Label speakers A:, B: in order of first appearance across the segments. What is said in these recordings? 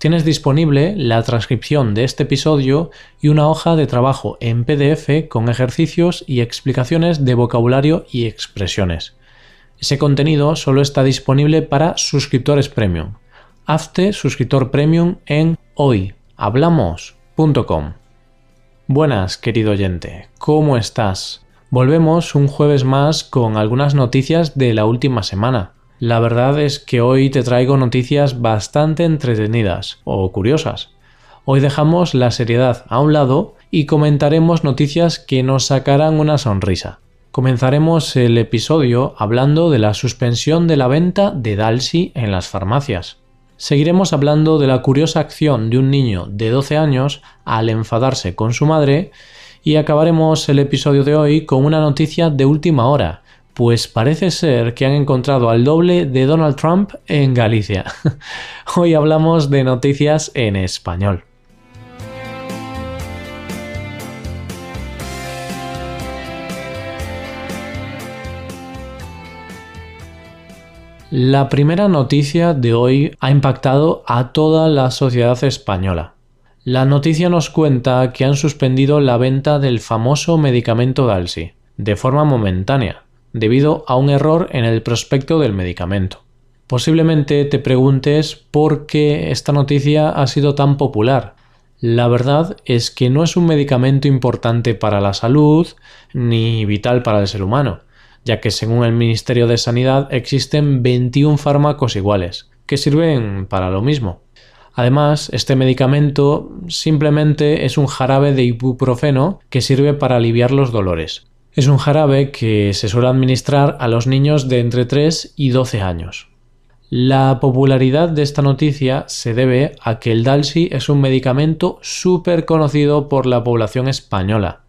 A: tienes disponible la transcripción de este episodio y una hoja de trabajo en PDF con ejercicios y explicaciones de vocabulario y expresiones. Ese contenido solo está disponible para suscriptores premium. Hazte suscriptor premium en hoyhablamos.com. Buenas, querido oyente, ¿cómo estás? Volvemos un jueves más con algunas noticias de la última semana. La verdad es que hoy te traigo noticias bastante entretenidas o curiosas. Hoy dejamos la seriedad a un lado y comentaremos noticias que nos sacarán una sonrisa. Comenzaremos el episodio hablando de la suspensión de la venta de Dalsy en las farmacias. Seguiremos hablando de la curiosa acción de un niño de 12 años al enfadarse con su madre y acabaremos el episodio de hoy con una noticia de última hora pues parece ser que han encontrado al doble de Donald Trump en Galicia. Hoy hablamos de noticias en español. La primera noticia de hoy ha impactado a toda la sociedad española. La noticia nos cuenta que han suspendido la venta del famoso medicamento Dalsy, de forma momentánea, debido a un error en el prospecto del medicamento. Posiblemente te preguntes por qué esta noticia ha sido tan popular. La verdad es que no es un medicamento importante para la salud ni vital para el ser humano, ya que según el Ministerio de Sanidad existen 21 fármacos iguales, que sirven para lo mismo. Además, este medicamento simplemente es un jarabe de ibuprofeno que sirve para aliviar los dolores, es un jarabe que se suele administrar a los niños de entre 3 y 12 años. La popularidad de esta noticia se debe a que el Dalsy es un medicamento súper conocido por la población española.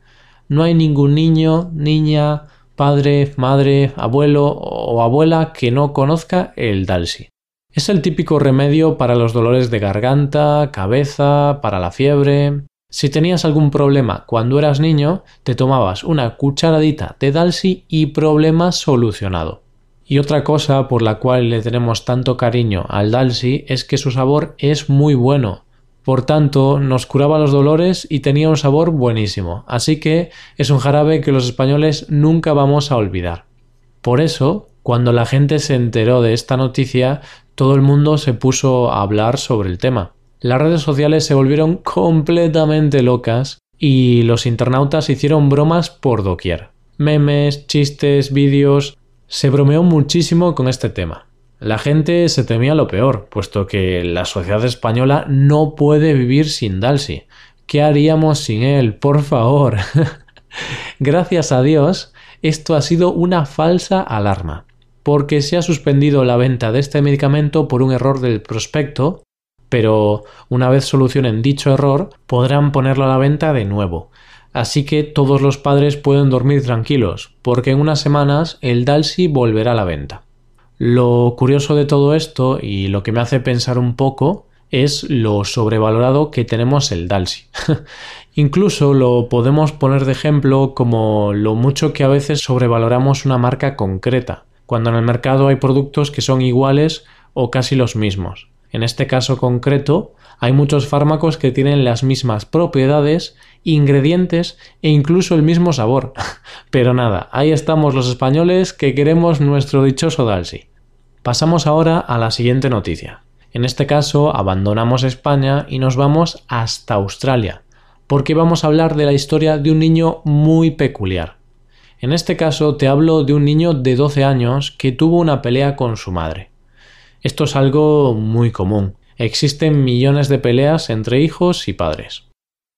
A: No hay ningún niño, niña, padre, madre, abuelo o abuela que no conozca el Dalsy. Es el típico remedio para los dolores de garganta, cabeza, para la fiebre, si tenías algún problema cuando eras niño, te tomabas una cucharadita de Dalsy y problema solucionado. Y otra cosa por la cual le tenemos tanto cariño al Dalsy es que su sabor es muy bueno. Por tanto, nos curaba los dolores y tenía un sabor buenísimo. Así que es un jarabe que los españoles nunca vamos a olvidar. Por eso, cuando la gente se enteró de esta noticia, todo el mundo se puso a hablar sobre el tema las redes sociales se volvieron completamente locas y los internautas hicieron bromas por doquier. Memes, chistes, vídeos. Se bromeó muchísimo con este tema. La gente se temía lo peor, puesto que la sociedad española no puede vivir sin Dalsy. ¿Qué haríamos sin él? Por favor. Gracias a Dios, esto ha sido una falsa alarma, porque se ha suspendido la venta de este medicamento por un error del prospecto pero una vez solucionen dicho error podrán ponerlo a la venta de nuevo. Así que todos los padres pueden dormir tranquilos, porque en unas semanas el Dalsy volverá a la venta. Lo curioso de todo esto y lo que me hace pensar un poco es lo sobrevalorado que tenemos el Dalsy. Incluso lo podemos poner de ejemplo como lo mucho que a veces sobrevaloramos una marca concreta, cuando en el mercado hay productos que son iguales o casi los mismos. En este caso concreto, hay muchos fármacos que tienen las mismas propiedades, ingredientes e incluso el mismo sabor. Pero nada, ahí estamos los españoles que queremos nuestro dichoso Dalsy. Pasamos ahora a la siguiente noticia. En este caso, abandonamos España y nos vamos hasta Australia, porque vamos a hablar de la historia de un niño muy peculiar. En este caso te hablo de un niño de 12 años que tuvo una pelea con su madre. Esto es algo muy común. Existen millones de peleas entre hijos y padres.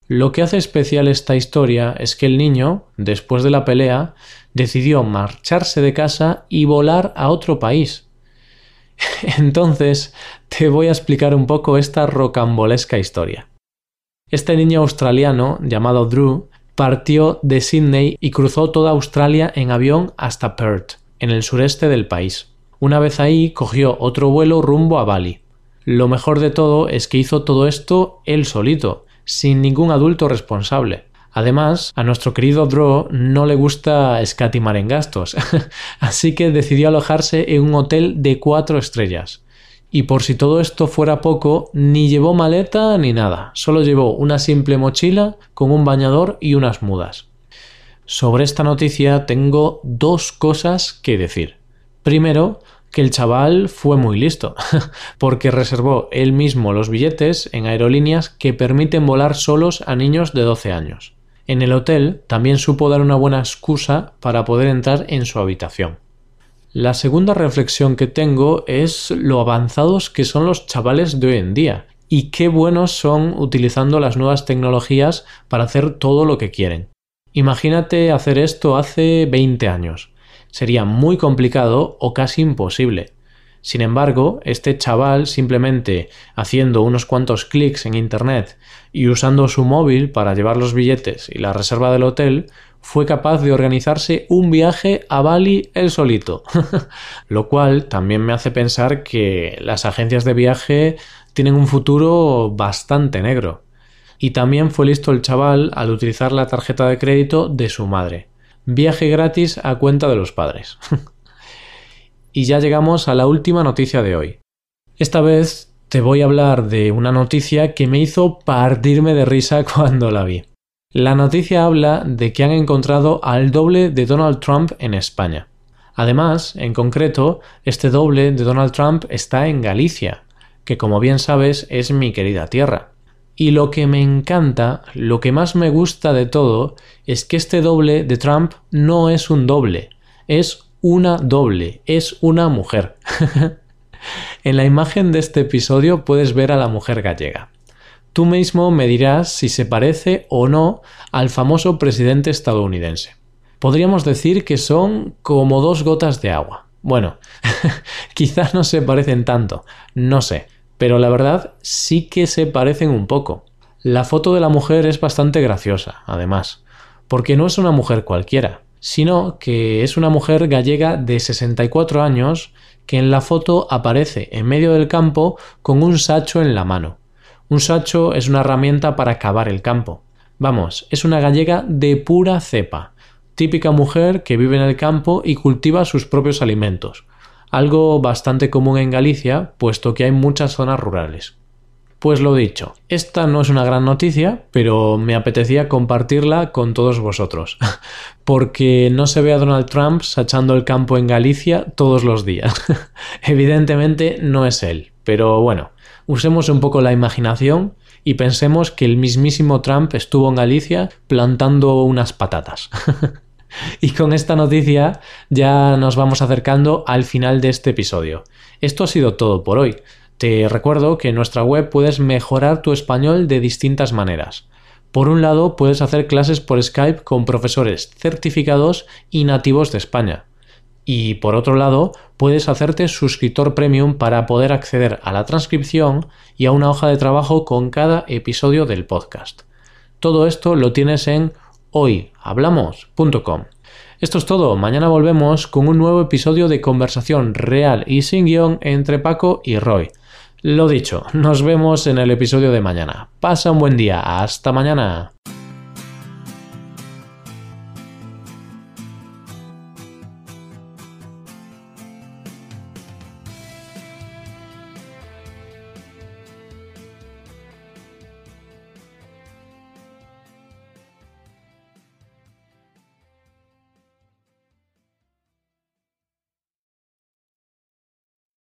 A: Lo que hace especial esta historia es que el niño, después de la pelea, decidió marcharse de casa y volar a otro país. Entonces, te voy a explicar un poco esta rocambolesca historia. Este niño australiano, llamado Drew, partió de Sydney y cruzó toda Australia en avión hasta Perth, en el sureste del país. Una vez ahí cogió otro vuelo rumbo a Bali. Lo mejor de todo es que hizo todo esto él solito, sin ningún adulto responsable. Además, a nuestro querido Drew no le gusta escatimar en gastos, así que decidió alojarse en un hotel de cuatro estrellas. Y por si todo esto fuera poco, ni llevó maleta ni nada, solo llevó una simple mochila con un bañador y unas mudas. Sobre esta noticia tengo dos cosas que decir. Primero, que el chaval fue muy listo, porque reservó él mismo los billetes en aerolíneas que permiten volar solos a niños de 12 años. En el hotel también supo dar una buena excusa para poder entrar en su habitación. La segunda reflexión que tengo es lo avanzados que son los chavales de hoy en día y qué buenos son utilizando las nuevas tecnologías para hacer todo lo que quieren. Imagínate hacer esto hace 20 años. Sería muy complicado o casi imposible. Sin embargo, este chaval simplemente haciendo unos cuantos clics en Internet y usando su móvil para llevar los billetes y la reserva del hotel, fue capaz de organizarse un viaje a Bali él solito. Lo cual también me hace pensar que las agencias de viaje tienen un futuro bastante negro. Y también fue listo el chaval al utilizar la tarjeta de crédito de su madre. Viaje gratis a cuenta de los padres. Y ya llegamos a la última noticia de hoy. Esta vez te voy a hablar de una noticia que me hizo partirme de risa cuando la vi. La noticia habla de que han encontrado al doble de Donald Trump en España. Además, en concreto, este doble de Donald Trump está en Galicia, que como bien sabes es mi querida tierra. Y lo que me encanta, lo que más me gusta de todo, es que este doble de Trump no es un doble, es una doble, es una mujer. en la imagen de este episodio puedes ver a la mujer gallega. Tú mismo me dirás si se parece o no al famoso presidente estadounidense. Podríamos decir que son como dos gotas de agua. Bueno, quizás no se parecen tanto, no sé, pero la verdad sí que se parecen un poco. La foto de la mujer es bastante graciosa, además, porque no es una mujer cualquiera, sino que es una mujer gallega de 64 años que en la foto aparece en medio del campo con un sacho en la mano. Un sacho es una herramienta para cavar el campo. Vamos, es una gallega de pura cepa, típica mujer que vive en el campo y cultiva sus propios alimentos, algo bastante común en Galicia, puesto que hay muchas zonas rurales. Pues lo dicho, esta no es una gran noticia, pero me apetecía compartirla con todos vosotros, porque no se ve a Donald Trump sachando el campo en Galicia todos los días. Evidentemente no es él, pero bueno, usemos un poco la imaginación y pensemos que el mismísimo Trump estuvo en Galicia plantando unas patatas. Y con esta noticia ya nos vamos acercando al final de este episodio. Esto ha sido todo por hoy. Te recuerdo que en nuestra web puedes mejorar tu español de distintas maneras. Por un lado, puedes hacer clases por Skype con profesores certificados y nativos de España. Y por otro lado, puedes hacerte suscriptor premium para poder acceder a la transcripción y a una hoja de trabajo con cada episodio del podcast. Todo esto lo tienes en hoyhablamos.com. Esto es todo, mañana volvemos con un nuevo episodio de conversación real y sin guion entre Paco y Roy. Lo dicho, nos vemos en el episodio de mañana. Pasa un buen día. Hasta mañana.